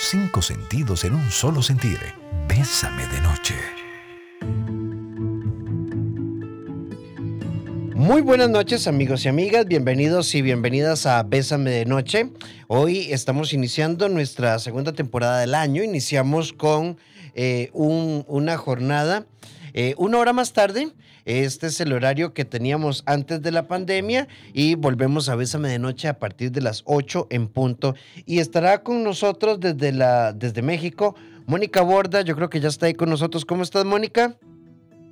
Cinco sentidos en un solo sentir. Bésame de noche. Muy buenas noches amigos y amigas, bienvenidos y bienvenidas a Bésame de Noche. Hoy estamos iniciando nuestra segunda temporada del año, iniciamos con eh, una jornada eh, una hora más tarde. Este es el horario que teníamos antes de la pandemia y volvemos a Bésame de Noche a partir de las 8 en punto. Y estará con nosotros desde, la, desde México Mónica Borda, yo creo que ya está ahí con nosotros. ¿Cómo estás, Mónica?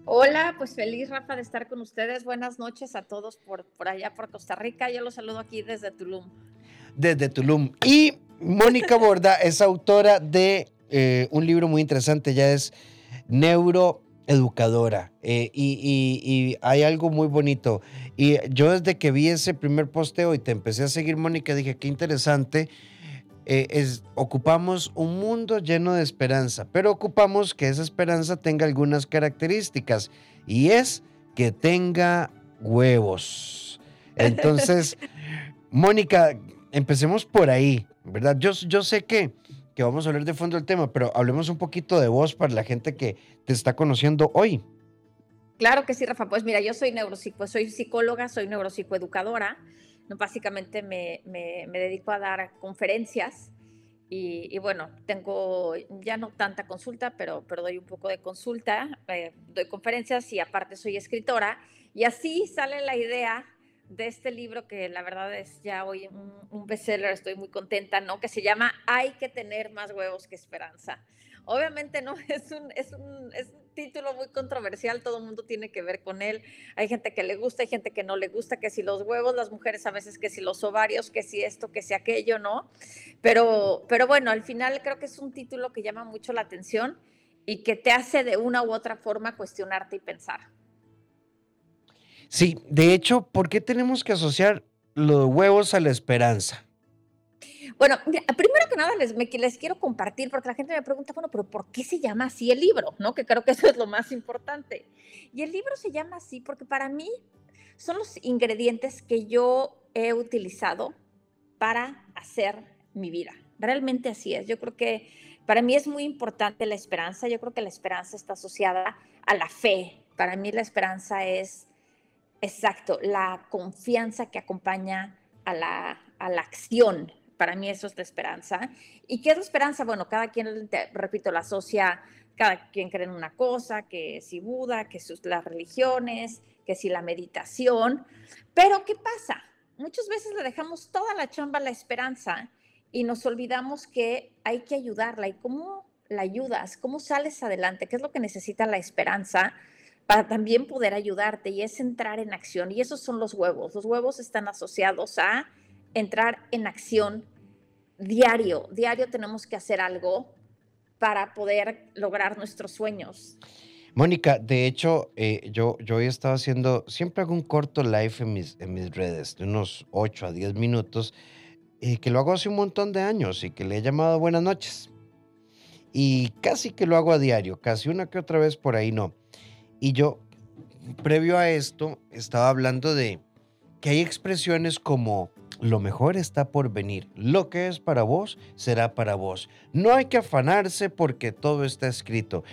Hola, pues feliz Rafa de estar con ustedes. Buenas noches a todos por, por allá por Costa Rica. Yo los saludo aquí desde Tulum. Desde Tulum. Y Mónica Borda es autora de eh, un libro muy interesante, ya es Neuro educadora eh, y, hay algo muy bonito. Y yo desde que vi ese primer posteo y te empecé a seguir, Mónica, dije, qué interesante. Eh, es, ocupamos un mundo lleno de esperanza, pero ocupamos que esa esperanza tenga algunas características y es que tenga huevos. Entonces, Mónica, empecemos por ahí, ¿verdad? Yo, yo sé que que vamos a hablar de fondo del tema, pero hablemos un poquito de vos para la gente que te está conociendo hoy. Claro que sí, Rafa. Pues mira, yo soy neuropsico, soy psicóloga, soy neuropsicoeducadora. Básicamente me, me, dedico a dar conferencias y, bueno, tengo ya no tanta consulta, pero, pero doy un poco de consulta, eh, doy conferencias y aparte soy escritora. Y así sale la idea de este libro que la verdad es ya hoy un, bestseller, estoy muy contenta, ¿no? Que se llama Hay que tener más huevos que esperanza. Obviamente no es un, es un, es un título muy controversial, todo el mundo tiene que ver con él. Hay gente que le gusta, hay gente que no le gusta, que si los huevos, las mujeres a veces que si los ovarios, que si esto, que si aquello, ¿no? Pero, pero bueno, al final creo que es un título que llama mucho la atención y que te hace de una u otra forma cuestionarte y pensar. Sí, de hecho, ¿por qué tenemos que asociar los huevos a la esperanza? Bueno, primero que nada les, les quiero compartir, porque la gente me pregunta, bueno, pero ¿por qué se llama así el libro? ¿No? Que creo que eso es lo más importante. Y el libro se llama así porque para mí son los ingredientes que yo he utilizado para hacer mi vida. Realmente así es. Yo creo que para mí es muy importante la esperanza. Yo creo que la esperanza está asociada a la fe. Para mí la esperanza es Exacto, la confianza que acompaña a la, acción. Para mí eso es la esperanza. ¿Y qué es la esperanza? Bueno, cada quien, repito, la asocia, cada quien cree en una cosa, que si Buda, que sus, las religiones, que si la meditación. Pero ¿qué pasa? Muchas veces le dejamos toda la chamba a la esperanza y nos olvidamos que hay que ayudarla. ¿Y cómo la ayudas? ¿Cómo sales adelante? ¿Qué es lo que necesita la esperanza? Para también poder ayudarte y es entrar en acción. Y esos son los huevos. Los huevos están asociados a entrar en acción diario. Diario tenemos que hacer algo para poder lograr nuestros sueños. Mónica, de hecho, eh, yo, yo he estado haciendo, siempre hago un corto live en mis, en mis redes, de unos 8 a 10 minutos, y que lo hago hace un montón de años y que le he llamado buenas noches. Y casi que lo hago a diario, casi una que otra vez por ahí no. Y yo, previo a esto, estaba hablando de que hay expresiones como lo mejor está por venir, lo que es para vos será para vos. No hay que afanarse porque todo está escrito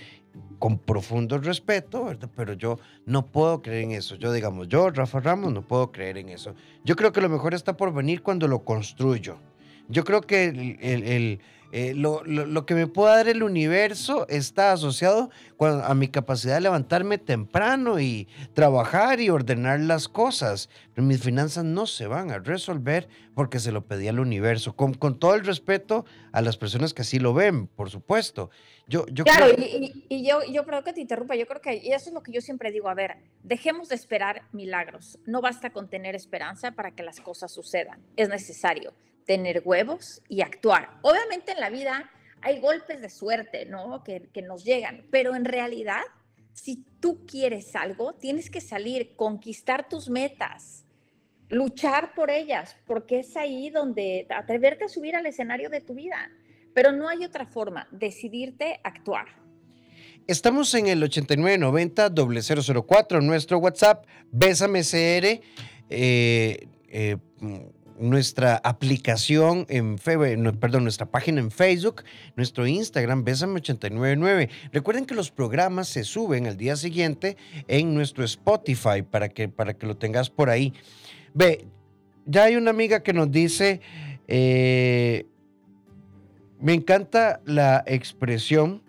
con profundo respeto, ¿verdad? Pero yo no puedo creer en eso. Yo, digamos, yo, Rafa Ramos, no puedo creer en eso. Yo creo que lo mejor está por venir cuando lo construyo. Yo creo que el, eh, lo, que me puede dar el universo está asociado a mi capacidad de levantarme temprano y trabajar y ordenar las cosas. Pero mis finanzas no se van a resolver porque se lo pedí al universo, con, todo el respeto a las personas que así lo ven, por supuesto. Yo, yo claro, y, y, yo, yo creo que te interrumpa, yo creo que y eso es lo que yo siempre digo, a ver, dejemos de esperar milagros. No basta con tener esperanza para que las cosas sucedan, es necesario tener huevos y actuar. Obviamente en la vida hay golpes de suerte, ¿no? Que, nos llegan, pero en realidad, si tú quieres algo, tienes que salir, conquistar tus metas, luchar por ellas, porque es ahí donde atreverte a subir al escenario de tu vida. Pero no hay otra forma, decidirte actuar. Estamos en el 8990-004, nuestro WhatsApp, Bésame CR. Eh, eh, nuestra aplicación en Facebook, perdón, nuestra página en Facebook, nuestro Instagram, Bésame899. Recuerden que los programas se suben al día siguiente en nuestro Spotify para que, para que lo tengas por ahí. Ve, ya hay una amiga que nos dice, eh, me encanta la expresión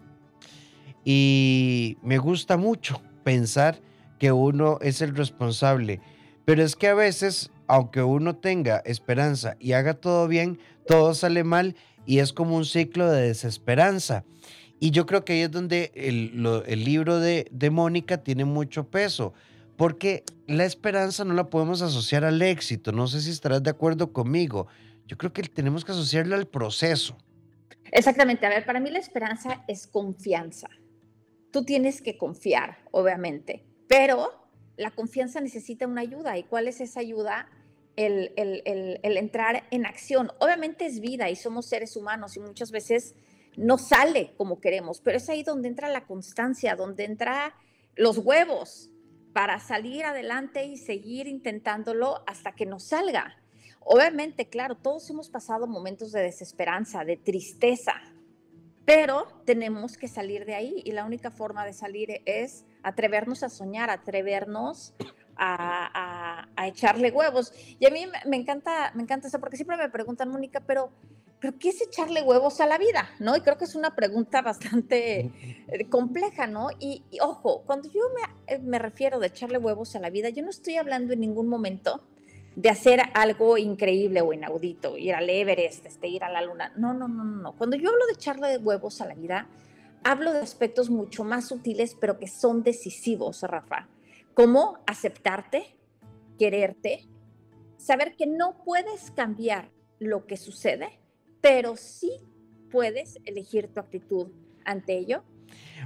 y me gusta mucho pensar que uno es el responsable. Pero es que a veces, aunque uno tenga esperanza y haga todo bien, todo sale mal y es como un ciclo de desesperanza. Y yo creo que ahí es donde el, libro de, de Mónica tiene mucho peso, porque la esperanza no la podemos asociar al éxito. No sé si estarás de acuerdo conmigo. Yo creo que tenemos que asociarla al proceso. Exactamente. A ver, para mí la esperanza es confianza. Tú tienes que confiar, obviamente, pero la confianza necesita una ayuda. ¿Y cuál es esa ayuda? El, entrar en acción. Obviamente es vida y somos seres humanos y muchas veces no sale como queremos, pero es ahí donde entra la constancia, donde entra los huevos para salir adelante y seguir intentándolo hasta que nos salga. Obviamente, claro, todos hemos pasado momentos de desesperanza, de tristeza, pero tenemos que salir de ahí y la única forma de salir es atrevernos a soñar, atrevernos a, echarle huevos. Y a mí me encanta, me encanta eso, porque siempre me preguntan, Mónica, pero, pero ¿qué es echarle huevos a la vida? ¿No? Y creo que es una pregunta bastante eh, compleja, ¿no? Y, ojo, cuando yo me, me refiero de echarle huevos a la vida, yo no estoy hablando en ningún momento de hacer algo increíble o inaudito, ir al Everest, este, ir a la luna. No, no, no, no. Cuando yo hablo de echarle huevos a la vida, hablo de aspectos mucho más sutiles, pero que son decisivos, Rafa. Como aceptarte, quererte, saber que no puedes cambiar lo que sucede, pero sí puedes elegir tu actitud ante ello.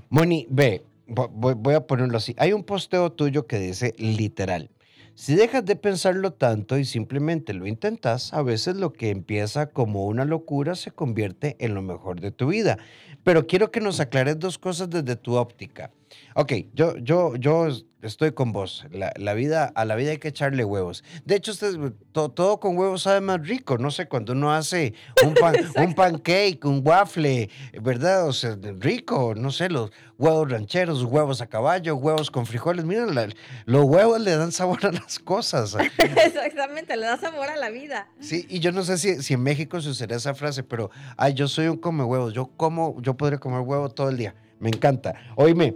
Moni, ve, voy a ponerlo así. Hay un posteo tuyo que dice literal, si dejas de pensarlo tanto y simplemente lo intentas, a veces lo que empieza como una locura se convierte en lo mejor de tu vida. Pero quiero que nos aclares dos cosas desde tu óptica. Ok, yo, yo, yo estoy con vos. La, vida, a la vida hay que echarle huevos. De hecho, usted, todo con huevos sabe más rico. No sé, cuando uno hace un, pan, un pancake, un waffle, ¿verdad? O sea, rico, no sé, los huevos rancheros, huevos a caballo, huevos con frijoles. Miren, los huevos le dan sabor a las cosas. Exactamente, le da sabor a la vida. Sí, y yo no sé si, si en México se usaría esa frase, pero, ay, yo soy un come huevos. Yo como, yo podría comer huevo todo el día. Me encanta. Oíme,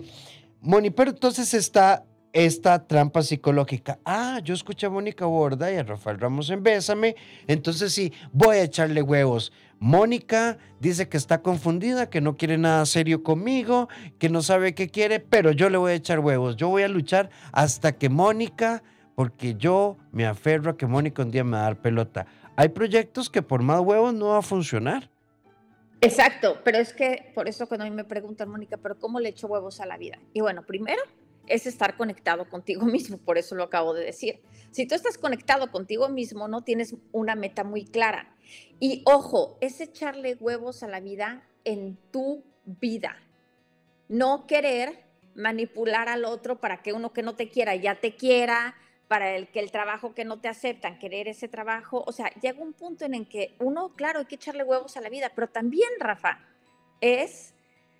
Moni, pero entonces está esta trampa psicológica. Ah, yo escuché a Mónica Borda y a Rafael Ramos en Bésame, entonces sí, voy a echarle huevos. Mónica dice que está confundida, que no quiere nada serio conmigo, que no sabe qué quiere, pero yo le voy a echar huevos. Yo voy a luchar hasta que Mónica, porque yo me aferro a que Mónica un día me va a dar pelota. Hay proyectos que por más huevos no va a funcionar. Exacto, pero es que por eso cuando a mí me preguntan, Mónica, pero ¿cómo le echo huevos a la vida? Y bueno, primero es estar conectado contigo mismo, por eso lo acabo de decir. Si tú estás conectado contigo mismo, no tienes una meta muy clara. Y ojo, es echarle huevos a la vida en tu vida. No querer manipular al otro para que uno que no te quiera ya te quiera, para el que el trabajo que no te aceptan, querer ese trabajo, o sea, llega un punto en el que uno, claro, hay que echarle huevos a la vida, pero también, Rafa, es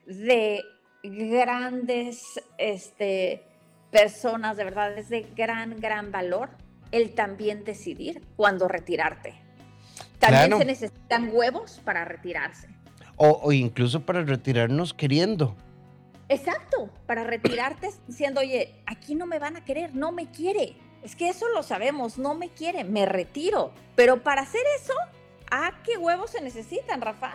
de grandes este, personas, de verdad, es de gran, gran valor el también decidir cuándo retirarte. También se necesitan huevos para retirarse. O, o, incluso para retirarnos queriendo. Exacto, para retirarte diciendo, oye, aquí no me van a querer, no me quiere. Es que eso lo sabemos, no me quiere, me retiro. Pero para hacer eso, ¿a qué huevos se necesitan, Rafa?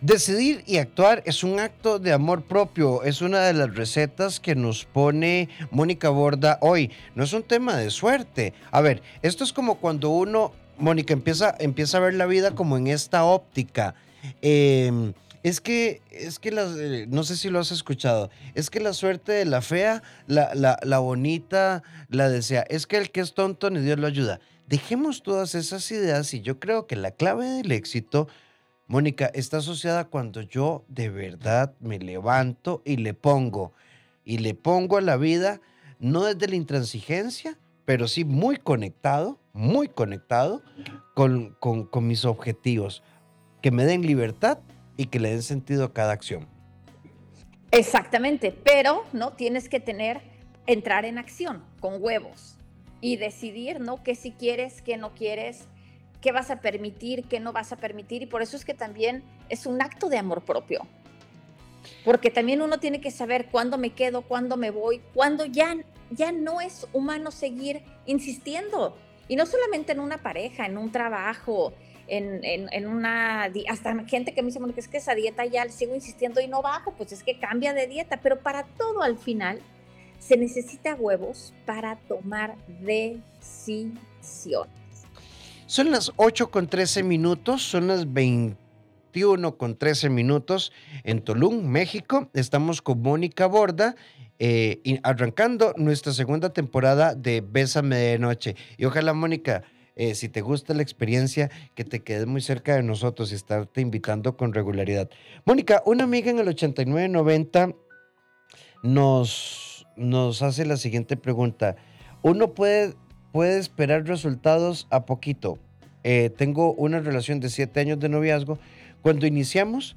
Decidir y actuar es un acto de amor propio, es una de las recetas que nos pone Mónica Borda hoy. No es un tema de suerte. A ver, esto es como cuando uno, Mónica, empieza, empieza a ver la vida como en esta óptica. Eh, es que, es que las, eh, no sé si lo has escuchado, es que la suerte de la fea, la, la, la bonita, la desea. Es que el que es tonto ni Dios lo ayuda. Dejemos todas esas ideas y yo creo que la clave del éxito, Mónica, está asociada cuando yo de verdad me levanto y le pongo, y le pongo a la vida, no desde la intransigencia, pero sí muy conectado, muy conectado con, con, mis objetivos, que me den libertad y que le den sentido a cada acción. Exactamente, pero no tienes que tener, entrar en acción con huevos y decidir, ¿no? Que si quieres, que no quieres, qué vas a permitir, qué no vas a permitir. Y por eso es que también es un acto de amor propio. Porque también uno tiene que saber cuándo me quedo, cuándo me voy, cuándo ya, ya no es humano seguir insistiendo. Y no solamente en una pareja, en un trabajo, en, en, una, hasta gente que me dice, bueno, que es que esa dieta ya sigo insistiendo y no bajo, pues es que cambia de dieta, pero para todo al final se necesita huevos para tomar decisiones. Son las 8 con 13 minutos, son las 21 con 13 minutos en Tulum, México. Estamos con Mónica Borda. Eh, arrancando nuestra segunda temporada de Bésame de Noche. Y ojalá, Mónica, eh, si te gusta la experiencia, que te quedes muy cerca de nosotros y estarte invitando con regularidad. Mónica, una amiga en el 8990 nos, nos hace la siguiente pregunta. ¿Uno puede, puede esperar resultados a poquito? Eh, tengo una relación de siete años de noviazgo. Cuando iniciamos,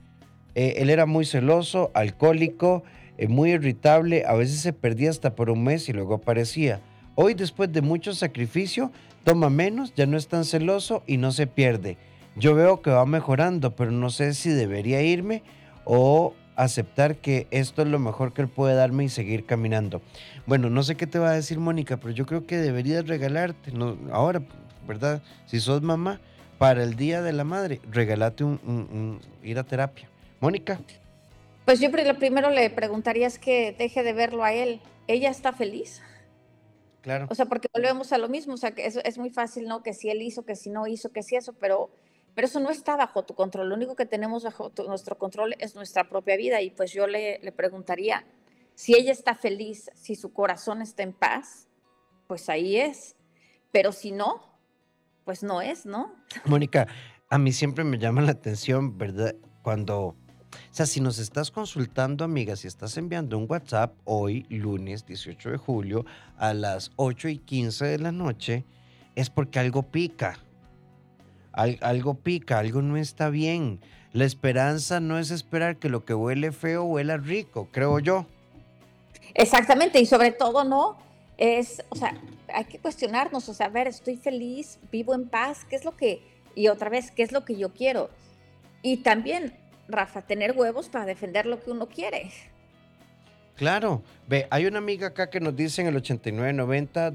eh, él era muy celoso, alcohólico, muy irritable, a veces se perdía hasta por un mes y luego aparecía. Hoy, después de mucho sacrificio, toma menos, ya no es tan celoso y no se pierde. Yo veo que va mejorando, pero no sé si debería irme o aceptar que esto es lo mejor que él puede darme y seguir caminando. Bueno, no sé qué te va a decir Mónica, pero yo creo que deberías regalarte, no, ahora, ¿verdad? Si sos mamá, para el Día de la Madre, regálate un, ir a terapia. Mónica. Pues yo lo primero le preguntaría es que deje de verlo a él. ¿Ella está feliz? Claro. O sea, porque volvemos a lo mismo, o sea, que es, es muy fácil, ¿no? Que si él hizo, que si no hizo, que si eso, pero, pero eso no está bajo tu control. Lo único que tenemos bajo nuestro control es nuestra propia vida. Y pues yo le, le preguntaría, si ella está feliz, si su corazón está en paz, pues ahí es. Pero si no, pues no es, ¿no? Mónica, a mí siempre me llama la atención, ¿verdad? Cuando o sea, si nos estás consultando, amiga, si estás enviando un WhatsApp hoy, lunes 18 de julio, a las 8 y 15 de la noche, es porque algo pica. Algo pica, algo no está bien. La esperanza no es esperar que lo que huele feo huela rico, creo yo. Exactamente, y sobre todo, ¿no? Es, o sea, hay que cuestionarnos, o sea, a ver, estoy feliz, vivo en paz, ¿qué es lo que, y otra vez, qué es lo que yo quiero? Y también Rafa, tener huevos para defender lo que uno quiere. Claro, ve, hay una amiga acá que nos dice en el 8990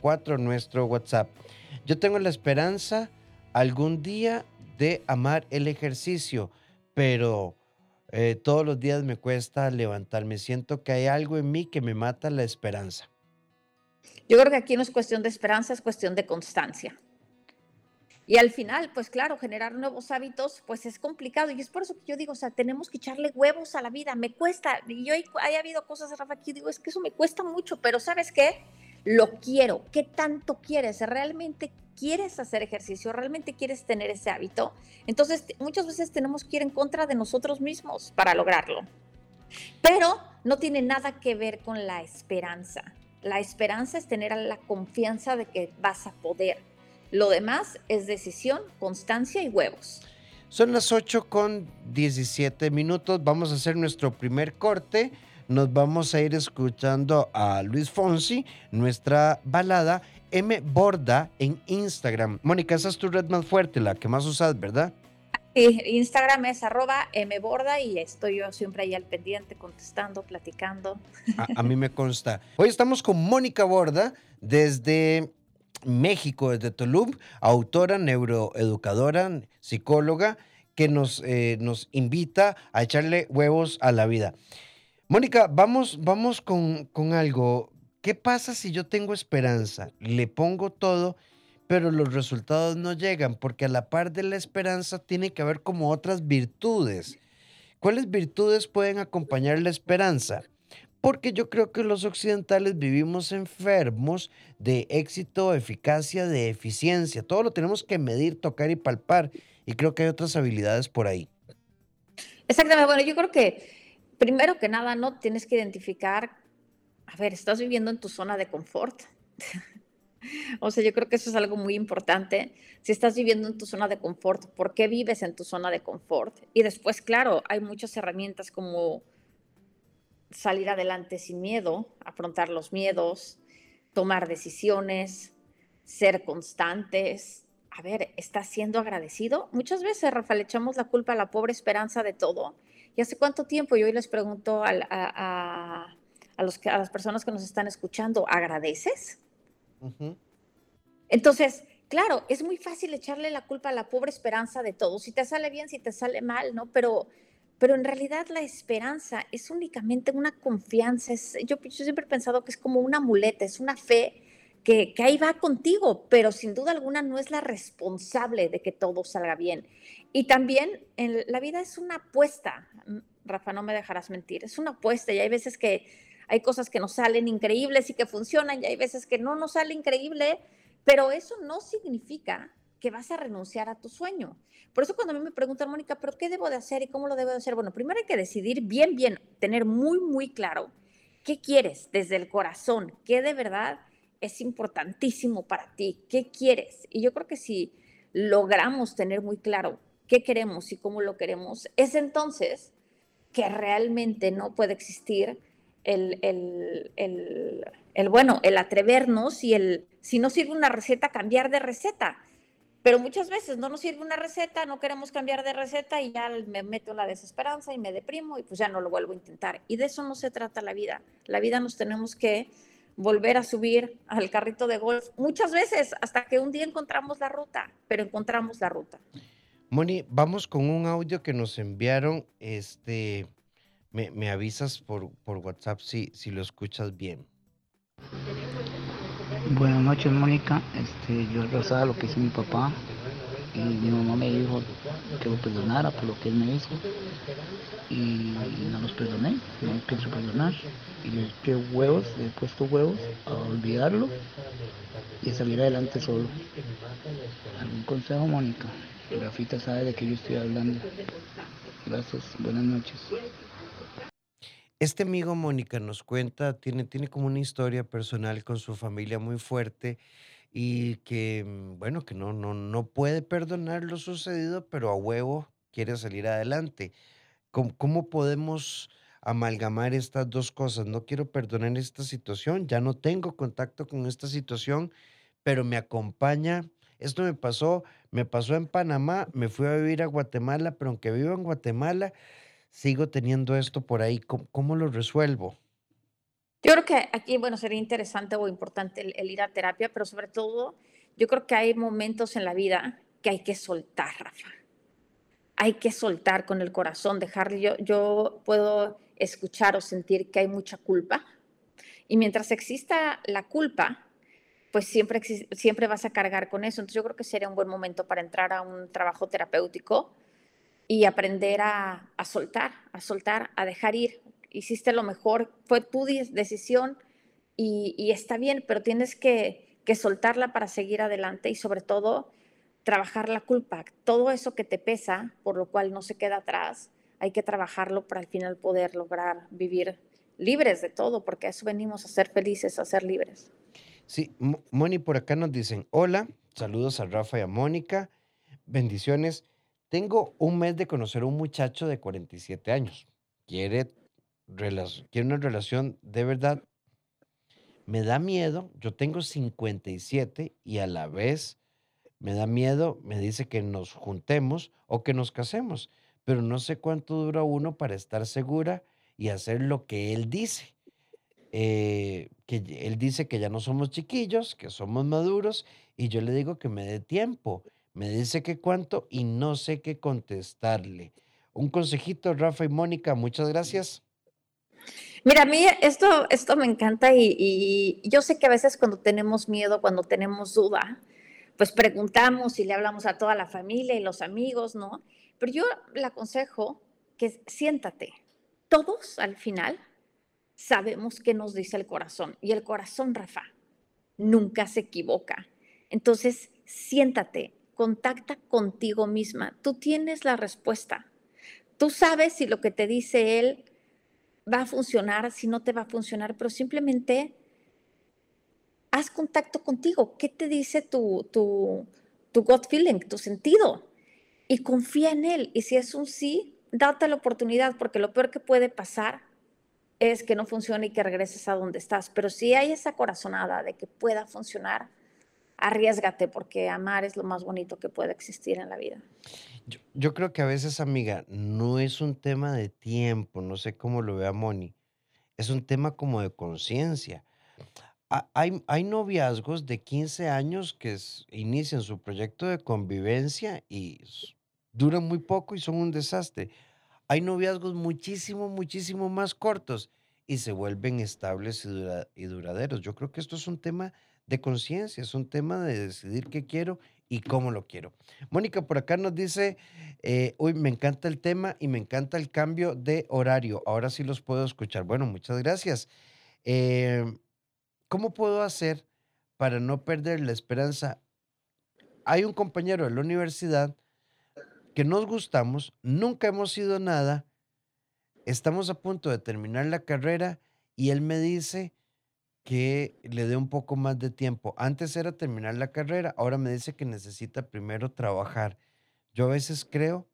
004 nuestro WhatsApp. Yo tengo la esperanza algún día de amar el ejercicio, pero eh, todos los días me cuesta levantarme. Siento que hay algo en mí que me mata la esperanza. Yo creo que aquí no es cuestión de esperanza, es cuestión de constancia. Y al final, pues claro, generar nuevos hábitos, pues es complicado. Y es por eso que yo digo, o sea, tenemos que echarle huevos a la vida. Me cuesta. Y yo hay, habido cosas, Rafa, que digo, es que eso me cuesta mucho, pero ¿sabes qué? Lo quiero. ¿Qué tanto quieres? ¿Realmente quieres hacer ejercicio? ¿Realmente quieres tener ese hábito? Entonces, muchas veces tenemos que ir en contra de nosotros mismos para lograrlo. Pero no tiene nada que ver con la esperanza. La esperanza es tener la confianza de que vas a poder lo demás es decisión, constancia y huevos. Son las 8 con 17 minutos. Vamos a hacer nuestro primer corte. Nos vamos a ir escuchando a Luis Fonsi, nuestra balada M Borda en Instagram. Mónica, esa es tu red más fuerte, la que más usas, ¿verdad? Sí, Instagram es arroba mborda y estoy yo siempre ahí al pendiente, contestando, platicando. A, a mí me consta. Hoy estamos con Mónica Borda desde México, desde Tulum, autora, neuroeducadora, psicóloga, que nos, eh, nos invita a echarle huevos a la vida. Mónica, vamos, vamos con, con algo. ¿Qué pasa si yo tengo esperanza? Le pongo todo, pero los resultados no llegan, porque a la par de la esperanza tiene que haber como otras virtudes. ¿Cuáles virtudes pueden acompañar la esperanza? porque yo creo que los occidentales vivimos enfermos de éxito, eficacia, de eficiencia. Todo lo tenemos que medir, tocar y palpar. Y creo que hay otras habilidades por ahí. Exactamente. Bueno, yo creo que primero que nada, no tienes que identificar, a ver, estás viviendo en tu zona de confort. O sea, yo creo que eso es algo muy importante. Si estás viviendo en tu zona de confort, ¿por qué vives en tu zona de confort? Y después, claro, hay muchas herramientas como salir adelante sin miedo, afrontar los miedos, tomar decisiones, ser constantes. A ver, ¿estás siendo agradecido? Muchas veces, Rafa, le echamos la culpa a la pobre esperanza de todo. ¿Y hace cuánto tiempo? Yo hoy les pregunto a, a, a, los a las personas que nos están escuchando, ¿agradeces? Entonces, claro, es muy fácil echarle la culpa a la pobre esperanza de todo. Si te sale bien, si te sale mal, ¿no? Pero, pero en realidad la esperanza es únicamente una confianza. yo, siempre he pensado que es como una muleta, es una fe que, que, ahí va contigo, pero sin duda alguna no es la responsable de que todo salga bien. Y también en la vida es una apuesta, Rafa, no me dejarás mentir, es una apuesta y hay veces que hay cosas que nos salen increíbles y que funcionan y hay veces que no nos sale increíble, pero eso no significa que vas a renunciar a tu sueño. Por eso cuando a mí me preguntan, Mónica, ¿pero qué debo de hacer y cómo lo debo de hacer? Bueno, primero hay que decidir bien, bien, tener muy, muy claro qué quieres desde el corazón, qué de verdad es importantísimo para ti, qué quieres. Y yo creo que si logramos tener muy claro qué queremos y cómo lo queremos, es entonces que realmente no puede existir el, el, bueno, el atrevernos y el, si no sirve una receta, cambiar de receta. Pero muchas veces no nos sirve una receta, no queremos cambiar de receta y ya me meto en la desesperanza y me deprimo y pues ya no lo vuelvo a intentar. Y de eso no se trata la vida. La vida nos tenemos que volver a subir al carrito de golf muchas veces hasta que un día encontramos la ruta, pero encontramos la ruta. Moni, vamos con un audio que nos enviaron este me, avisas por, por WhatsApp si, si lo escuchas bien. Buenas noches, Mónica. Este, yo rezaba lo que hizo mi papá y mi mamá me dijo que lo perdonara por lo que él me hizo y no los perdoné, no pienso perdonar y le huevos, le he puesto huevos a olvidarlo y a salir adelante solo. ¿Algún consejo, Mónica? Grafita sabe de qué yo estoy hablando. Gracias, buenas noches. Este amigo Mónica nos cuenta, tiene, tiene como una historia personal con su familia muy fuerte y que, mm, bueno, que no, no, no puede perdonar lo sucedido, pero a huevo quiere salir adelante. ¿Cómo, cómo podemos amalgamar estas dos cosas? No quiero perdonar esta situación, ya no tengo contacto con esta situación, pero me acompaña. Esto me pasó, me pasó en Panamá, me fui a vivir a Guatemala, pero aunque vivo en Guatemala, sigo teniendo esto por ahí, ¿cómo, lo resuelvo? Yo creo que aquí, bueno, sería interesante o importante el, ir a terapia, pero sobre todo, yo creo que hay momentos en la vida que hay que soltar, Rafa. Hay que soltar con el corazón, dejarle. Yo, yo puedo escuchar o sentir que hay mucha culpa. Y mientras exista la culpa, pues siempre, siempre vas a cargar con eso. Entonces yo creo que sería un buen momento para entrar a un trabajo terapéutico y aprender a, soltar, a soltar, a dejar ir. Hiciste lo mejor, fue tu decisión y, está bien, pero tienes que, que, soltarla para seguir adelante y sobre todo trabajar la culpa. Todo eso que te pesa, por lo cual no se queda atrás, hay que trabajarlo para al final poder lograr vivir libres de todo, porque a eso venimos a ser felices, a ser libres. Sí, Moni, por acá nos dicen, hola, saludos a Rafa y a Mónica, bendiciones. Tengo un mes de conocer a un muchacho de 47 años. Quiere, quiere una relación de verdad. Me da miedo. Yo tengo 57 y a la vez me da miedo. Me dice que nos juntemos o que nos casemos. Pero no sé cuánto dura uno para estar segura y hacer lo que él dice. Eh, que él dice que ya no somos chiquillos, que somos maduros, y yo le digo que me dé tiempo. Me dice que cuánto y no sé qué contestarle. Un consejito, Rafa y Mónica, muchas gracias. Mira, a mí esto, esto me encanta y, y, yo sé que a veces cuando tenemos miedo, cuando tenemos duda, pues preguntamos y le hablamos a toda la familia y los amigos, ¿no? Pero yo le aconsejo que siéntate. Todos al final sabemos qué nos dice el corazón y el corazón, Rafa, nunca se equivoca. Entonces, siéntate, contacta contigo misma. Tú tienes la respuesta. Tú sabes si lo que te dice él va a funcionar, si no te va a funcionar, pero simplemente haz contacto contigo. ¿Qué te dice tu, tu, tu gut feeling, tu sentido? Y confía en él. Y si es un sí, date la oportunidad, porque lo peor que puede pasar es que no funcione y que regreses a donde estás. Pero si hay esa corazonada de que pueda funcionar, arriesgate, porque amar es lo más bonito que puede existir en la vida. Yo, creo que a veces, amiga, no es un tema de tiempo, no sé cómo lo vea Moni, es un tema como de conciencia. Ha- Hay, noviazgos de 15 años que inician su proyecto de convivencia y duran muy poco y son un desastre. Hay noviazgos muchísimo, muchísimo más cortos y se vuelven estables y, dura- y duraderos. Yo creo que esto es un tema de conciencia, es un tema de decidir qué quiero y cómo lo quiero. Mónica por acá nos dice, eh, uy, me encanta el tema y me encanta el cambio de horario. Ahora sí los puedo escuchar. Bueno, muchas gracias. Eh, ¿cómo puedo hacer para no perder la esperanza? Hay un compañero de la universidad que nos gustamos, nunca hemos sido nada, estamos a punto de terminar la carrera y él me dice que le dé un poco más de tiempo. Antes era terminar la carrera, ahora me dice que necesita primero trabajar. Yo a veces creo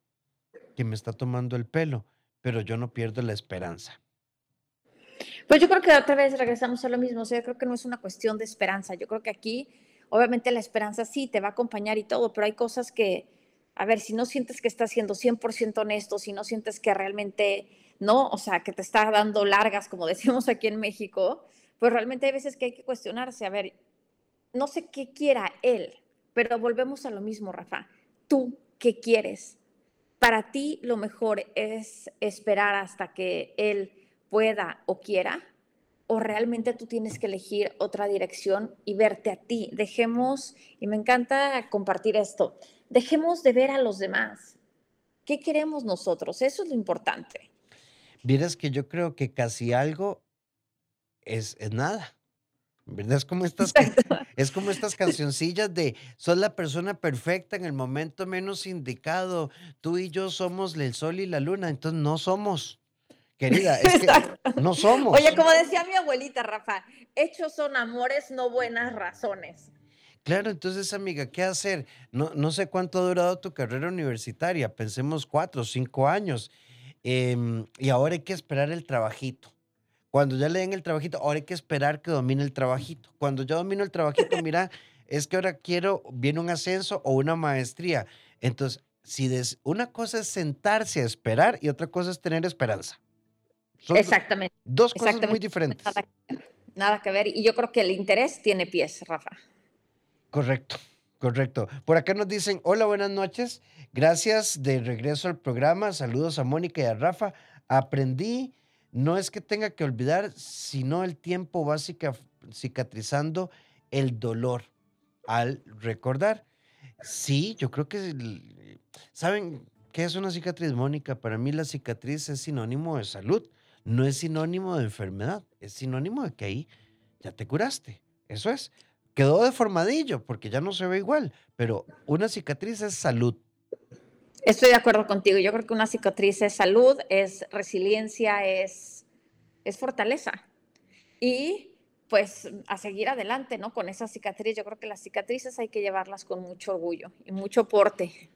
que me está tomando el pelo, pero yo no pierdo la esperanza. Pues yo creo que otra vez regresamos a lo mismo, o sea, yo creo que no es una cuestión de esperanza, yo creo que aquí, obviamente la esperanza sí te va a acompañar y todo, pero hay cosas que, a ver, si no sientes que estás siendo 100% honesto, si no sientes que realmente no, o sea, que te está dando largas, como decimos aquí en México, pues realmente hay veces que hay que cuestionarse, a ver, no sé qué quiera él, pero volvemos a lo mismo, Rafa, tú, ¿qué quieres? Para ti lo mejor es esperar hasta que él pueda o quiera, o realmente tú tienes que elegir otra dirección y verte a ti. Dejemos, y me encanta compartir esto, dejemos de ver a los demás. ¿Qué queremos nosotros? Eso es lo importante. Vieras que yo creo que casi algo es, es nada. ¿Verdad? Es como estas, es como estas cancioncillas de sos la persona perfecta en el momento menos indicado. Tú y yo somos el sol y la luna, entonces no somos. Querida, es que no Oye, somos. como decía mi abuelita, Rafa, hechos son amores, no buenas razones. Claro, entonces, amiga, ¿qué hacer? No, no sé cuánto ha durado tu carrera universitaria, pensemos cuatro o cinco años. em, y ahora hay que esperar el trabajito. Cuando ya le den el trabajito, ahora hay que esperar que domine el trabajito. Cuando ya domino el trabajito, mira, es que ahora quiero, viene un ascenso o una maestría. Entonces, si des- una cosa es sentarse a esperar y otra cosa es tener esperanza. Son Exactamente, dos cosas muy exactamente. diferentes. Nada que ver. Nada que ver. Y yo creo que el interés tiene pies, Rafa. Correcto, correcto. Por acá nos dicen, hola, buenas noches. Gracias de regreso al programa. Saludos a Mónica y a Rafa. Aprendí, no es que tenga que olvidar, sino el tiempo va cica- cicatrizando el dolor al recordar. Sí, yo creo que, ¿saben qué es una cicatriz, Mónica? Para mí la cicatriz es sinónimo de salud, no es sinónimo de enfermedad, es sinónimo de que ahí ya te curaste. Eso es. Quedó deformadillo porque ya no se ve igual, pero una cicatriz es salud. Estoy de acuerdo contigo. Yo creo que una cicatriz es salud, es resiliencia, es, es fortaleza. Y pues a seguir adelante, ¿no? Con esa cicatriz. Yo creo que las cicatrices hay que llevarlas con mucho orgullo y mucho porte.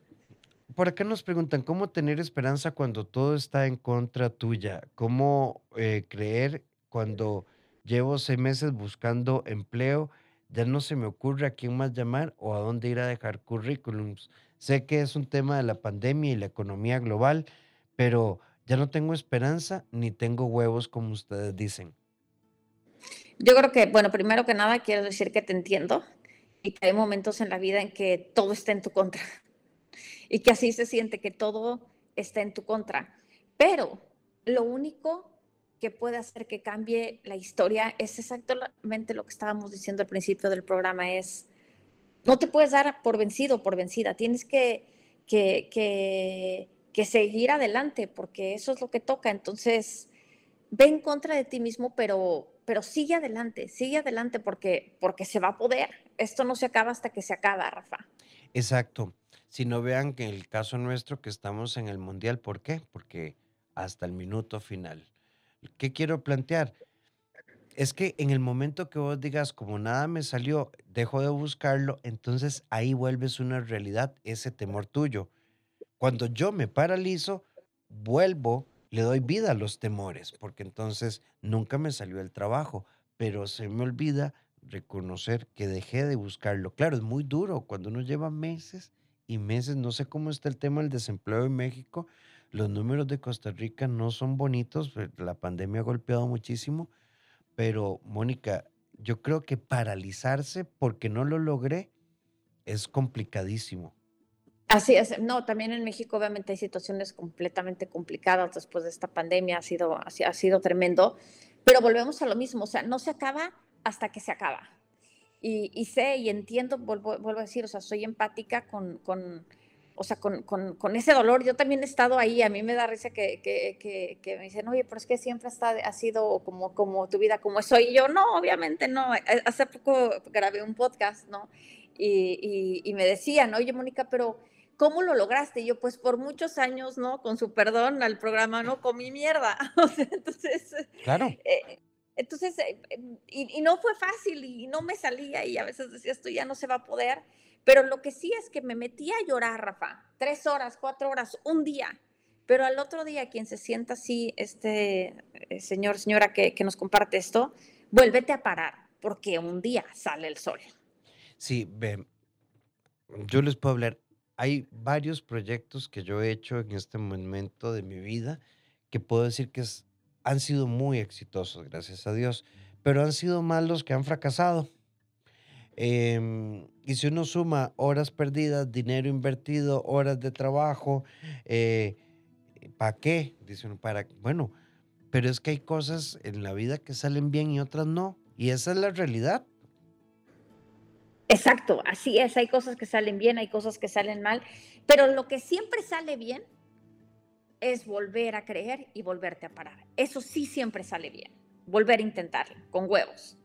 Por acá nos preguntan, ¿cómo tener esperanza cuando todo está en contra tuya? ¿Cómo eh, creer cuando llevo seis meses buscando empleo? Ya no se me ocurre a quién más llamar o a dónde ir a dejar currículums. Sé que es un tema de la pandemia y la economía global, pero ya no tengo esperanza ni tengo huevos como ustedes dicen. Yo creo que, bueno, primero que nada quiero decir que te entiendo y que hay momentos en la vida en que todo está en tu contra y que así se siente que todo está en tu contra. Pero lo único que puede hacer que cambie la historia es exactamente lo que estábamos diciendo al principio del programa, es no te puedes dar por vencido por vencida, tienes que, que, que, que seguir adelante porque eso es lo que toca. Entonces, ve en contra de ti mismo, pero, pero sigue adelante, sigue adelante porque, porque se va a poder. Esto no se acaba hasta que se acaba, Rafa. Exacto. Si no vean que en el caso nuestro que estamos en el mundial, ¿por qué? Porque hasta el minuto final. ¿Qué quiero plantear? Es que en el momento que vos digas, como nada me salió, dejo de buscarlo, entonces ahí vuelves una realidad ese temor tuyo. Cuando yo me paralizo, vuelvo, le doy vida a los temores, porque entonces nunca me salió el trabajo, pero se me olvida reconocer que dejé de buscarlo. Claro, es muy duro cuando uno lleva meses y meses, no sé cómo está el tema del desempleo en México, los números de Costa Rica no son bonitos, pues, la pandemia ha golpeado muchísimo, pero Mónica, yo creo que paralizarse porque no lo logré es complicadísimo. Así es, no, también en México obviamente hay situaciones completamente complicadas después de esta pandemia, ha sido, ha sido tremendo, pero volvemos a lo mismo, o sea, no se acaba hasta que se acaba. Y, sé y entiendo, vuelvo, vuelvo, a decir, o sea, soy empática con, con o sea, con, con, con, ese dolor. Yo también he estado ahí, a mí me da risa que, que, que, me dicen, oye, pero es que siempre está, ha sido como, como tu vida, como soy. Y yo, no, obviamente no. Eh, hace poco grabé un podcast, ¿no? Y, y, y me decían, oye, Mónica, pero ¿cómo lo lograste? Y yo, pues por muchos años, ¿no? Con su perdón al programa, ¿no? Comí mierda. O sea, entonces... Claro. Eh, entonces, eh, em, y, no fue fácil y no me salía y a veces decía, esto ya no se va a poder, pero lo que sí es que me metí a llorar, Rafa, tres horas, cuatro horas, un día, pero al otro día quien se sienta así, este eh, señor, señora que, que nos comparte esto, vuélvete a parar, porque un día sale el sol. Sí, ve, yo les puedo hablar, hay varios proyectos que yo he hecho en este momento de mi vida que puedo decir que es han sido muy exitosos, gracias a Dios, pero han sido más los que han fracasado. Em, y si uno suma horas perdidas, dinero invertido, horas de trabajo, eh, ¿para qué? Dice uno, para, bueno, pero es que hay cosas en la vida que salen bien y otras no. Y esa es la realidad. Exacto, así es, hay cosas que salen bien, hay cosas que salen mal, pero lo que siempre sale bien es volver a creer y volverte a parar. Eso sí siempre sale bien. Volver a intentarlo, con huevos.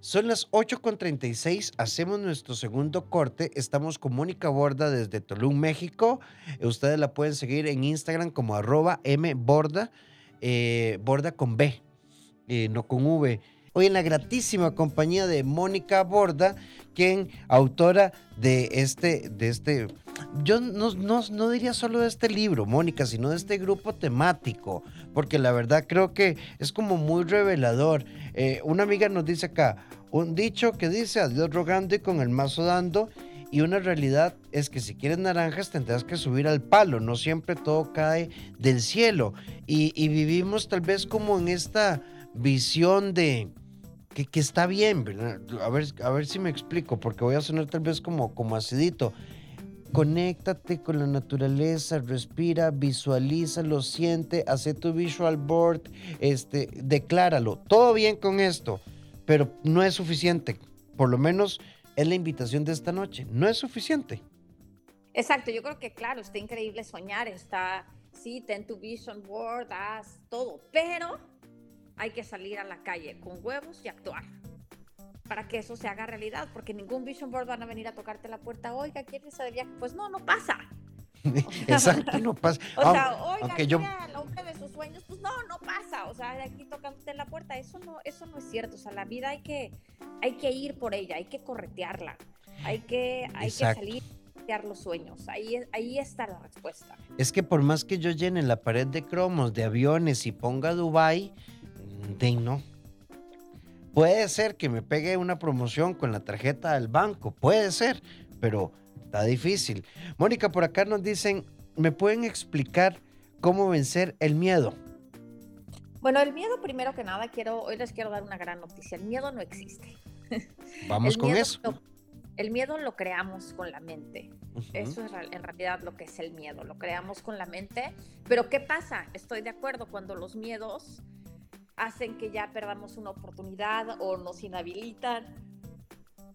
Son las 8.36, hacemos nuestro segundo corte. Estamos con Mónica Borda desde Tulum, México. Ustedes la pueden seguir en Instagram como arroba mborda, eh, borda con B, eh, no con V. Hoy en la gratísima compañía de Mónica Borda, quien autora de este, de este yo no, no, diría solo de este libro, Mónica, sino de este grupo temático, porque la verdad creo que es como muy revelador. Eh, una amiga nos dice acá, un dicho que dice adiós rogando y con el mazo dando, y una realidad es que si quieres naranjas tendrás que subir al palo, no siempre todo cae del cielo. Y, vivimos tal vez como en esta visión de, que, que, está bien, A ver, a ver si me explico, porque voy a sonar tal vez como, como acidito. Conéctate con la naturaleza, respira, visualízalo, siente, hace tu visual board, este, decláralo. Todo bien con esto, pero no es suficiente. Por lo menos es la invitación de esta noche. No es suficiente. Exacto, yo creo que claro, está increíble soñar, está, sí, ten tu vision board, haz todo, pero hay que salir a la calle con huevos y actuar para que eso se haga realidad, porque ningún vision board van a venir a tocarte la puerta, oiga, ¿quieres ir de viaje? Pues no, no pasa. Exacto, no pasa. o sea, oiga, yo... el hombre de sus sueños, pues no, no pasa. O sea, de aquí tocándote la puerta, eso no, eso no es cierto. O sea, la vida hay que, hay que ir por ella, hay que corretearla, hay que, hay que salir los sueños. Ahí, ahí está la respuesta. Es que por más que yo llene la pared de cromos, de aviones y ponga Dubai, de no. Puede ser que me pegue una promoción con la tarjeta del banco, puede ser, pero está difícil. Mónica, por acá nos dicen, ¿me pueden explicar cómo vencer el miedo? Bueno, el miedo, primero que nada, quiero, hoy les quiero dar una gran noticia. El miedo no existe. Vamos con eso. el miedo lo creamos con la mente. Eso es en realidad lo que es el miedo. Lo creamos con la mente. Pero ¿qué pasa? Estoy de acuerdo cuando los miedos hacen que ya perdamos una oportunidad o nos inhabilitan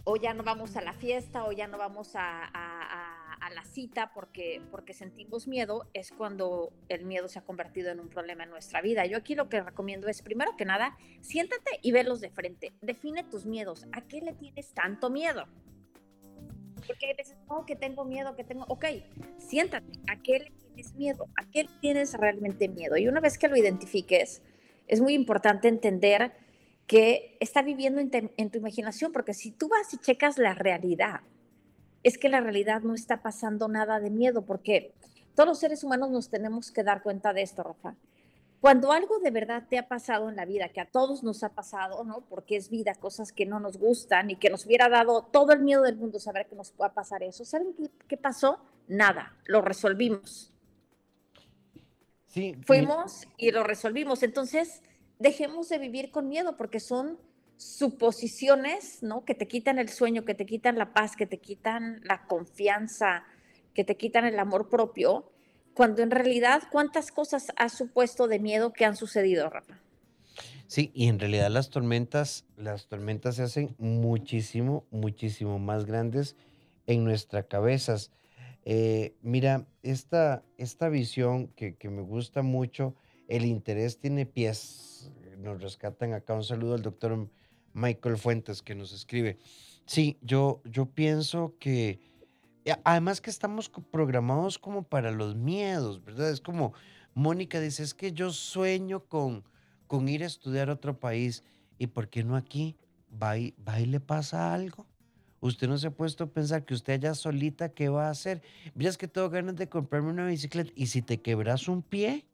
o ya no vamos a la fiesta o ya no vamos a, la cita porque, porque sentimos miedo, es cuando el miedo se ha convertido en un problema en nuestra vida. Yo aquí lo que recomiendo es, primero que nada, siéntate y velos de frente. Define tus miedos. ¿A qué le tienes tanto miedo? Porque hay veces, no, que tengo miedo, que tengo... Ok, siéntate. ¿A qué le tienes miedo? ¿A qué tienes realmente miedo? Y una vez que lo identifiques, es muy importante entender que está viviendo en, tu imaginación, porque si tú vas y checas la realidad, es que la realidad no está pasando nada de miedo, porque todos los seres humanos nos tenemos que dar cuenta de esto, Rafa. Cuando algo de verdad te ha pasado en la vida, que a todos nos ha pasado, ¿no? Porque es vida, cosas que no nos gustan y que nos hubiera dado todo el miedo del mundo saber que nos pueda pasar eso. ¿Saben qué, qué pasó? Nada, lo resolvimos. Sí. Fuimos y lo resolvimos. Entonces, dejemos de vivir con miedo porque son suposiciones, ¿no? Que te quitan el sueño, que te quitan la paz, que te quitan la confianza, que te quitan el amor propio, cuando en realidad, ¿cuántas cosas has supuesto de miedo que han sucedido, Rafa? Sí, y en realidad las tormentas, las tormentas se hacen muchísimo, muchísimo más grandes en nuestras cabezas. Eh, mira, esta, esta visión que, que me gusta mucho, el interés tiene pies, nos rescatan acá. Un saludo al doctor Michael Fuentes que nos escribe. Sí, yo, yo pienso que, además que estamos programados como para los miedos, ¿verdad? Es como, Mónica dice, es que yo sueño con, con ir a estudiar a otro país. ¿Y por qué no aquí? ¿Va y, va y le pasa algo? Usted no se ha puesto a pensar que usted allá solita, ¿qué va a hacer? Mira, es que tengo ganas de comprarme una bicicleta. ¿Y si te quebras un pie?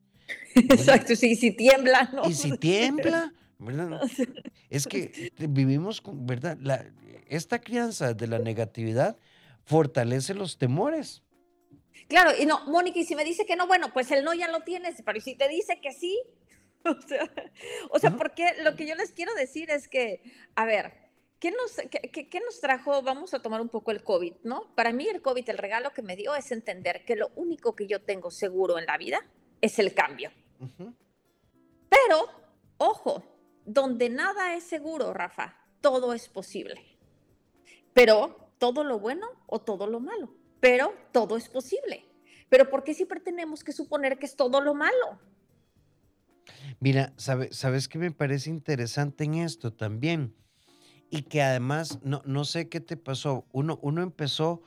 Exacto, sí, si tiembla, ¿no? Y si tiembla, ¿verdad? Es que vivimos con, ¿verdad? La, esta crianza de la negatividad fortalece los temores. Claro, y no, Mónica, y si me dice que no, bueno, pues el no ya lo tienes, pero si te dice que sí, o sea, o sea porque lo que yo les quiero decir es que, a ver, ¿qué nos, qué, qué nos trajo? Vamos a tomar un poco el COVID, ¿no? Para mí el COVID, el regalo que me dio es entender que lo único que yo tengo seguro en la vida es el cambio. Pero, ojo, donde nada es seguro, Rafa, todo es posible. Pero todo lo bueno o todo lo malo, pero todo es posible. Pero ¿por qué siempre tenemos que suponer que es todo lo malo? Mira, ¿sabes qué me parece interesante en esto también? Y que además, no, no sé qué te pasó, uno, uno empezó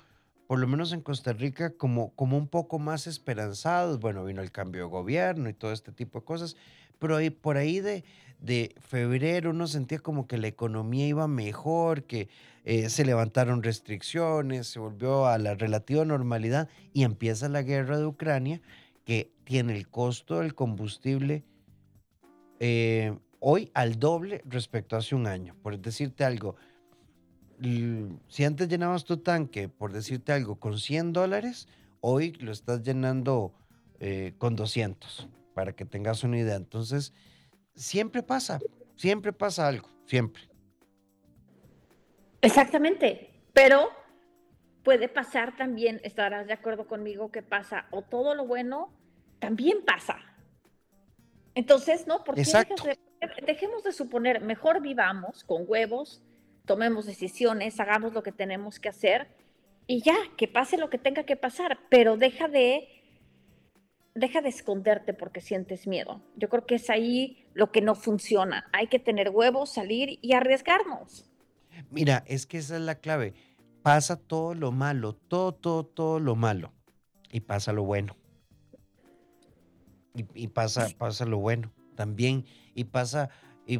por lo menos en Costa Rica, como, como un poco más esperanzados. Bueno, vino el cambio de gobierno y todo este tipo de cosas, pero ahí, por ahí de, de febrero uno sentía como que la economía iba mejor, que eh, se levantaron restricciones, se volvió a la relativa normalidad y empieza la guerra de Ucrania, que tiene el costo del combustible eh, hoy al doble respecto a hace un año. Por decirte algo, si antes llenabas tu tanque, por decirte algo, con 100 dólares, hoy lo estás llenando eh, con 200, para que tengas una idea. Entonces, siempre pasa, siempre pasa algo, siempre. Exactamente, pero puede pasar también, estarás de acuerdo conmigo que pasa, o todo lo bueno también pasa. Entonces, ¿no? Porque dejemos de suponer, mejor vivamos con huevos, tomemos decisiones, hagamos lo que tenemos que hacer y ya, que pase lo que tenga que pasar, pero deja de deja de esconderte porque sientes miedo. Yo creo que es ahí lo que no funciona. Hay que tener huevos, salir y arriesgarnos. Mira, es que esa es la clave. Pasa todo lo malo, todo, todo, todo lo malo. Y pasa lo bueno. Y, pasa, pasa lo bueno también. Y pasa, y,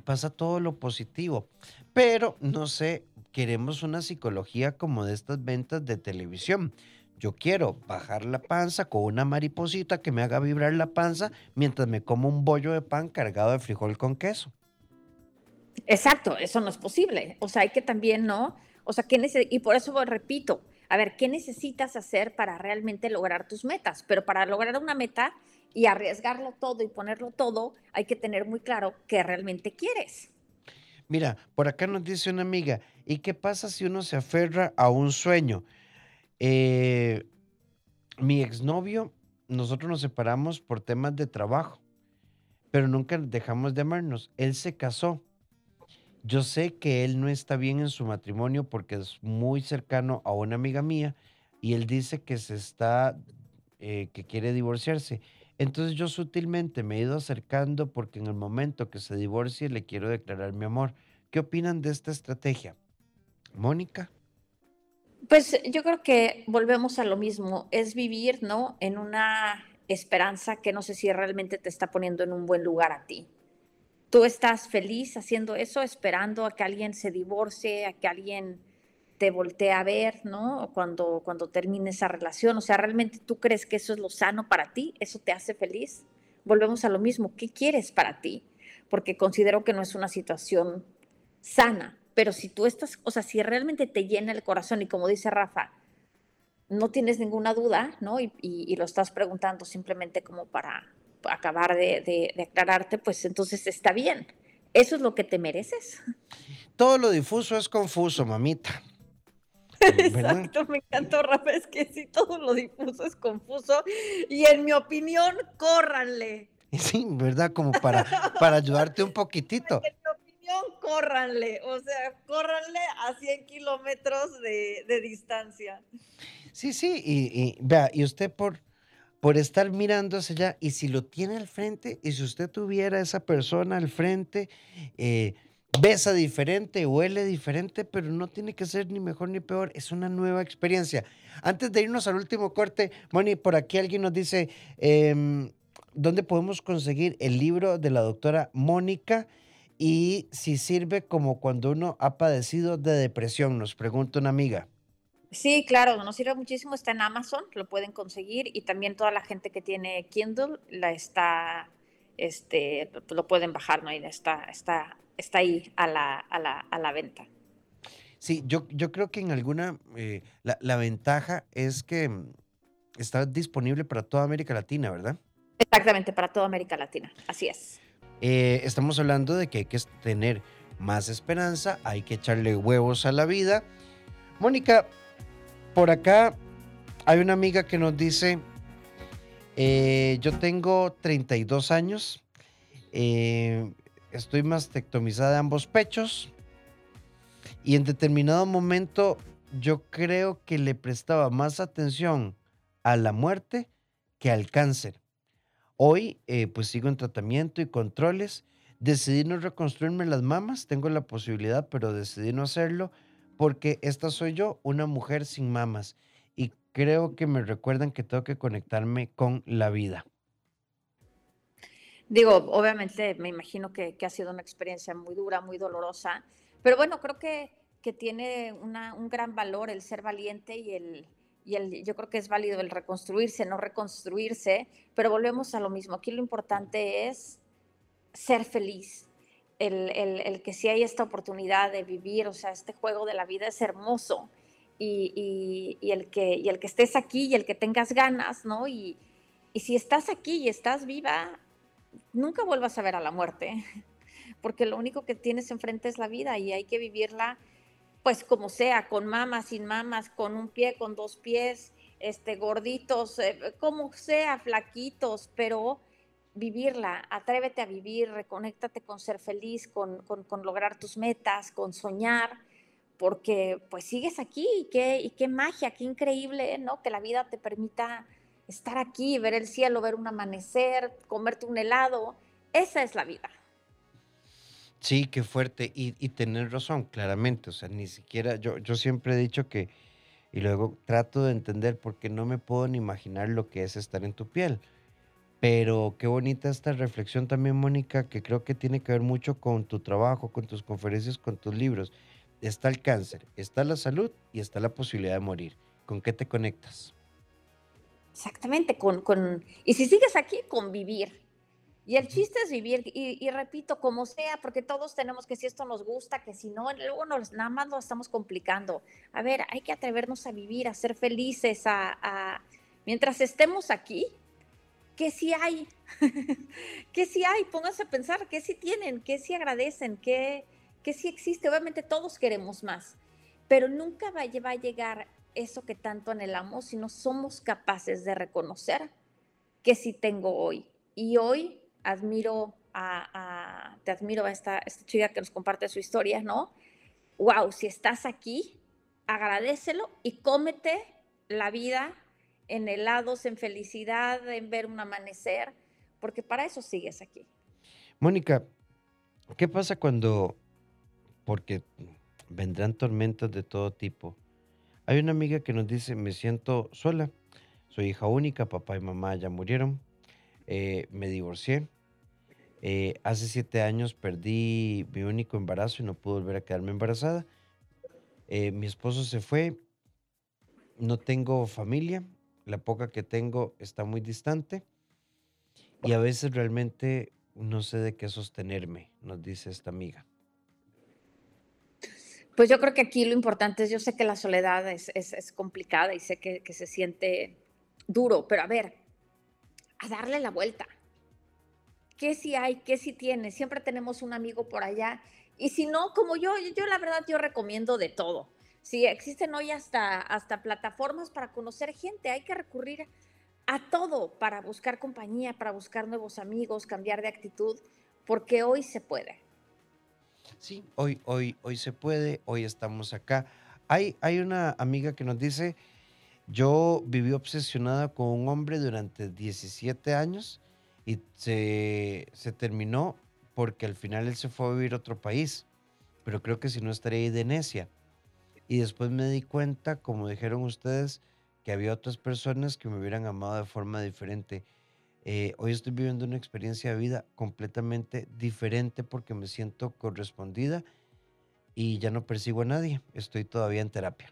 pasa todo lo positivo. Pero, no sé, queremos una psicología como de estas ventas de televisión. Yo quiero bajar la panza con una mariposita que me haga vibrar la panza mientras me como un bollo de pan cargado de frijol con queso. Exacto, eso no es posible. O sea, hay que también, ¿no? O sea, ¿qué y por eso repito, a ver, ¿qué necesitas hacer para realmente lograr tus metas? Pero para lograr una meta y arriesgarlo todo y ponerlo todo, hay que tener muy claro qué realmente quieres. Mira, por acá nos dice una amiga, ¿y qué pasa si uno se aferra a un sueño? Eh, mi exnovio, nosotros nos separamos por temas de trabajo, pero nunca dejamos de amarnos. Él se casó. Yo sé que él no está bien en su matrimonio porque es muy cercano a una amiga mía y él dice que se está, eh, que quiere divorciarse. Entonces yo sutilmente me he ido acercando porque en el momento que se divorcie le quiero declarar mi amor. ¿Qué opinan de esta estrategia? Mónica. Pues yo creo que volvemos a lo mismo, es vivir, ¿no? En una esperanza que no sé si realmente te está poniendo en un buen lugar a ti. tú estás feliz haciendo eso, esperando a que alguien se divorcie, a que alguien te voltee a ver, ¿no? Cuando, cuando termine esa relación. O sea, ¿realmente tú crees que eso es lo sano para ti? ¿Eso te hace feliz? Volvemos a lo mismo. ¿Qué quieres para ti? Porque considero que no es una situación sana. Pero si tú estás, o sea, si realmente te llena el corazón y como dice Rafa, no tienes ninguna duda, ¿no? Y, lo estás preguntando simplemente como para acabar de, de, aclararte, pues entonces está bien. ¿Eso es lo que te mereces? Todo lo difuso es confuso, mamita. Exacto, me encantó, Rafa, es que sí, todo lo difuso es confuso y en mi opinión, córranle. Sí, ¿verdad? Como para, para ayudarte un poquitito. En mi opinión, córranle, o sea, córranle a 100 kilómetros de, de distancia. Sí, sí, y, vea, y usted por, por estar mirando hacia allá, y si lo tiene al frente, y si usted tuviera esa persona al frente, eh, besa diferente, huele diferente, pero no tiene que ser ni mejor ni peor, es una nueva experiencia. Antes de irnos al último corte, Moni, por aquí alguien nos dice, em, ¿dónde podemos conseguir el libro de la doctora Mónica? Y si sirve como cuando uno ha padecido de depresión, nos pregunta una amiga. Sí, claro, nos sirve muchísimo, está en Amazon, lo pueden conseguir y también toda la gente que tiene Kindle la está, este, lo pueden bajar, ¿no? Y está, está, está ahí a la, a la, a la venta. Sí, yo, yo creo que en alguna, eh, la, la, ventaja es que mm, está disponible para toda América Latina, ¿verdad? Exactamente, para toda América Latina, así es. Eh, estamos hablando de que hay que tener más esperanza, hay que echarle huevos a la vida. Mónica, por acá hay una amiga que nos dice, eh, yo tengo 32 años, eh, estoy mastectomizada de ambos pechos y en determinado momento yo creo que le prestaba más atención a la muerte que al cáncer. Hoy eh, pues sigo en tratamiento y controles. Decidí no reconstruirme las mamas, tengo la posibilidad, pero decidí no hacerlo porque esta soy yo, una mujer sin mamas, y creo que me recuerdan que tengo que conectarme con la vida. Digo, obviamente me imagino que, ha sido una experiencia muy dura, muy dolorosa, pero bueno, creo que, que tiene un gran valor el ser valiente y el, y el, yo creo que es válido el reconstruirse, no reconstruirse, pero volvemos a lo mismo. Aquí lo importante es ser feliz, el, que si hay esta oportunidad de vivir, o sea, este juego de la vida es hermoso. Y, el, que, y el que estés aquí y el que tengas ganas, ¿no? Y, y si estás aquí y estás viva, nunca vuelvas a ver a la muerte, porque lo único que tienes enfrente es la vida y hay que vivirla, pues como sea, con mamas, sin mamas, con un pie, con dos pies, este, gorditos, eh, como sea, flaquitos, pero vivirla, atrévete a vivir, reconéctate con ser feliz, con, lograr tus metas, con soñar, porque pues sigues aquí y qué, y qué magia, qué increíble, ¿no? Que la vida te permita estar aquí, ver el cielo, ver un amanecer, comerte un helado, esa es la vida. Sí, qué fuerte. Y, tener razón, claramente. O sea, ni siquiera, yo, yo siempre he dicho que, y luego trato de entender porque no me puedo ni imaginar lo que es estar en tu piel. Pero qué bonita esta reflexión también, Mónica, que creo que tiene que ver mucho con tu trabajo, con tus conferencias, con tus libros. Está el cáncer, está la salud y está la posibilidad de morir. ¿Con qué te conectas? Exactamente, con, con y si sigues aquí, convivir. Y el chiste es vivir, y, repito, como sea, porque todos tenemos que si esto nos gusta, que si no, luego nos, nada más lo estamos complicando. A ver, hay que atrevernos a vivir, a ser felices, a, a mientras estemos aquí, ¿Qué sí hay? ¿Qué sí hay? Pónganse a pensar, ¿qué sí tienen? ¿Qué sí agradecen? ¿Qué, qué sí existe? Obviamente todos queremos más, pero nunca va, a llegar eso que tanto anhelamos si no somos capaces de reconocer que sí tengo hoy. Y hoy admiro a, te admiro a esta, chica que nos comparte su historia, ¿no? Wow, si estás aquí, agradecelo y cómete la vida en helados, en felicidad, en ver un amanecer, porque para eso sigues aquí. Mónica, ¿qué pasa cuando, porque vendrán tormentas de todo tipo? Hay una amiga que nos dice, me siento sola, soy hija única, papá y mamá ya murieron, eh, me divorcié, Eh, hace siete años perdí mi único embarazo y no pude volver a quedarme embarazada. Eh, mi esposo se fue, no tengo familia, la poca que tengo está muy distante y a veces realmente no sé de qué sostenerme, nos dice esta amiga. Pues yo creo que aquí lo importante es, yo sé que la soledad es, es, complicada y sé que, que, se siente duro, pero a ver, a darle la vuelta. ¿Qué si hay? ¿Qué si tiene? Siempre tenemos un amigo por allá. Y si no, como yo, yo la verdad, yo recomiendo de todo. Si existen hoy hasta, hasta plataformas para conocer gente, hay que recurrir a todo para buscar compañía, para buscar nuevos amigos, cambiar de actitud, porque hoy se puede. Sí, hoy, hoy, hoy se puede, hoy estamos acá. Hay, hay una amiga que nos dice, yo viví obsesionada con un hombre durante 17 años y se, se terminó porque al final él se fue a vivir a otro país, pero creo que si no estaría ahí de necia. Y después me di cuenta, como dijeron ustedes, que había otras personas que me hubieran amado de forma diferente. Eh, hoy estoy viviendo una experiencia de vida completamente diferente porque me siento correspondida y ya no persigo a nadie. Estoy todavía en terapia.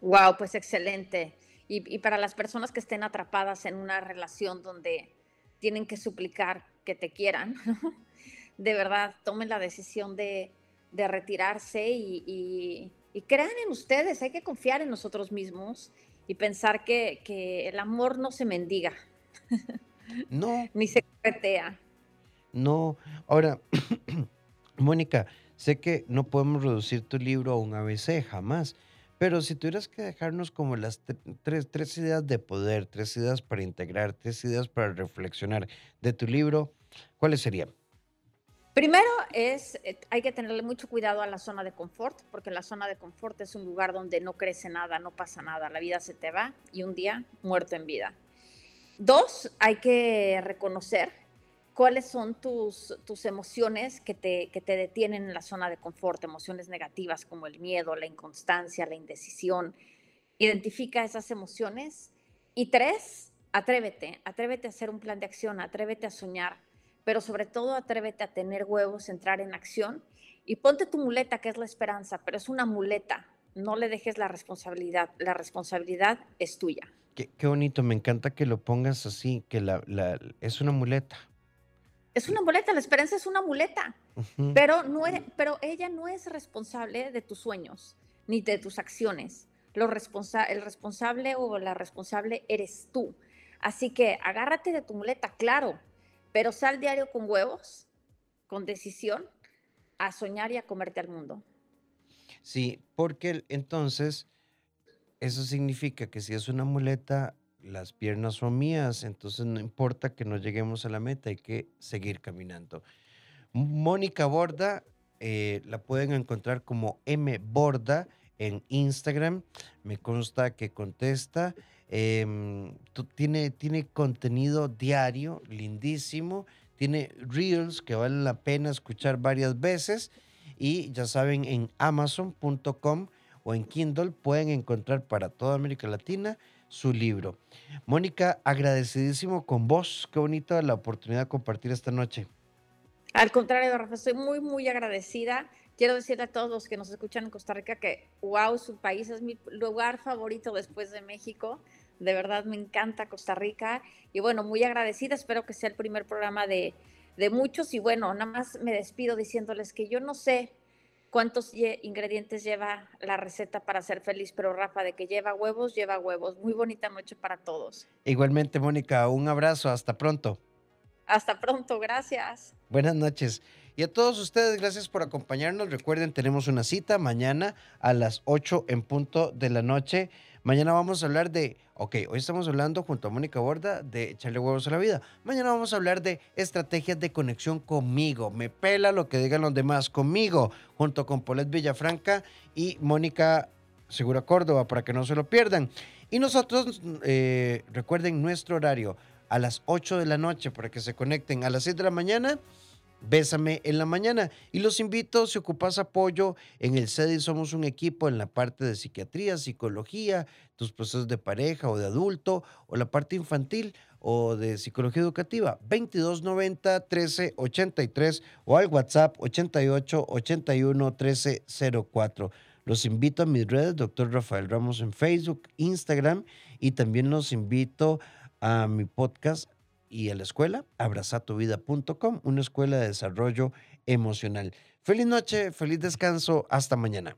Wow, pues excelente. Y, para las personas que estén atrapadas en una relación donde tienen que suplicar que te quieran, de verdad, tomen la decisión de, retirarse y, y, crean en ustedes. Hay que confiar en nosotros mismos y pensar que, que el amor no se mendiga, no. Ni se corretea. No. Ahora, Mónica, sé que no podemos reducir tu libro a un ABC, jamás. Pero si tuvieras que dejarnos como las tres, tres ideas de poder, tres ideas para integrar, tres ideas para reflexionar de tu libro, ¿cuáles serían? Primero es, eh, hay que tenerle mucho cuidado a la zona de confort, porque la zona de confort es un lugar donde no crece nada, no pasa nada, la vida se te va y un día muerto en vida. Dos, hay que reconocer cuáles son tus, tus emociones que te, que te detienen en la zona de confort, emociones negativas como el miedo, la inconstancia, la indecisión. Identifica esas emociones. Y tres, atrévete, atrévete a hacer un plan de acción, atrévete a soñar, pero sobre todo atrévete a tener huevos, entrar en acción y ponte tu muleta, que es la esperanza, pero es una muleta, no le dejes la responsabilidad, la responsabilidad es tuya. Qué, bonito, me encanta que lo pongas así, que la, es una muleta. Es una muleta, la esperanza es una muleta, pero, no pero ella no es responsable de tus sueños ni de tus acciones. Lo responsa el responsable o la responsable eres tú. Así que agárrate de tu muleta, claro, pero sal diario con huevos, con decisión, a soñar y a comerte al mundo. Sí, porque entonces eso significa que si es una muleta, las piernas son mías, entonces no importa que no lleguemos a la meta, hay que seguir caminando. Mónica Borda, eh, la pueden encontrar como M Borda en Instagram. Me consta que contesta. Em, tiene, tiene contenido diario, lindísimo. Tiene reels que valen la pena escuchar varias veces. Y ya saben, en amazon.com o en Kindle pueden encontrar para toda América Latina su libro. Mónica, agradecidísimo con vos. Qué bonita la oportunidad de compartir esta noche. Al contrario, Rafa, estoy muy, muy agradecida. Quiero decirle a todos los que nos escuchan en Costa Rica que, wow, su país es mi lugar favorito después de México. De verdad me encanta Costa Rica. Y bueno, muy agradecida. Espero que sea el primer programa de, de muchos. Y bueno, nada más me despido diciéndoles que yo no sé cuántos ingredientes lleva la receta para ser feliz, pero Rafa, de que lleva huevos, lleva huevos. Muy bonita noche para todos. Igualmente, Mónica, un abrazo, hasta pronto. Hasta pronto, gracias. Buenas noches. Y a todos ustedes, gracias por acompañarnos. Recuerden, tenemos una cita mañana a las 8 en punto de la noche. Mañana vamos a hablar de, ok, hoy estamos hablando junto a Mónica Borda de echarle huevos a la vida. Mañana vamos a hablar de estrategias de conexión conmigo. Me pela lo que digan los demás conmigo, junto con Polet Villafranca y Mónica Segura Córdoba, para que no se lo pierdan. Y nosotros, eh, recuerden nuestro horario a las 8 de la noche para que se conecten a las 6 de la mañana Bésame en la mañana. Y los invito, si ocupas apoyo, en el CEDI somos un equipo en la parte de psiquiatría, psicología, tus procesos de pareja o de adulto o la parte infantil. o de psicología educativa, 2290 1383 o al WhatsApp 88 81 1304. Los invito a mis redes, doctor Rafael Ramos en Facebook, Instagram y también los invito a mi podcast y a la escuela, abrazatuvida.com, una escuela de desarrollo emocional. Feliz noche, feliz descanso, hasta mañana.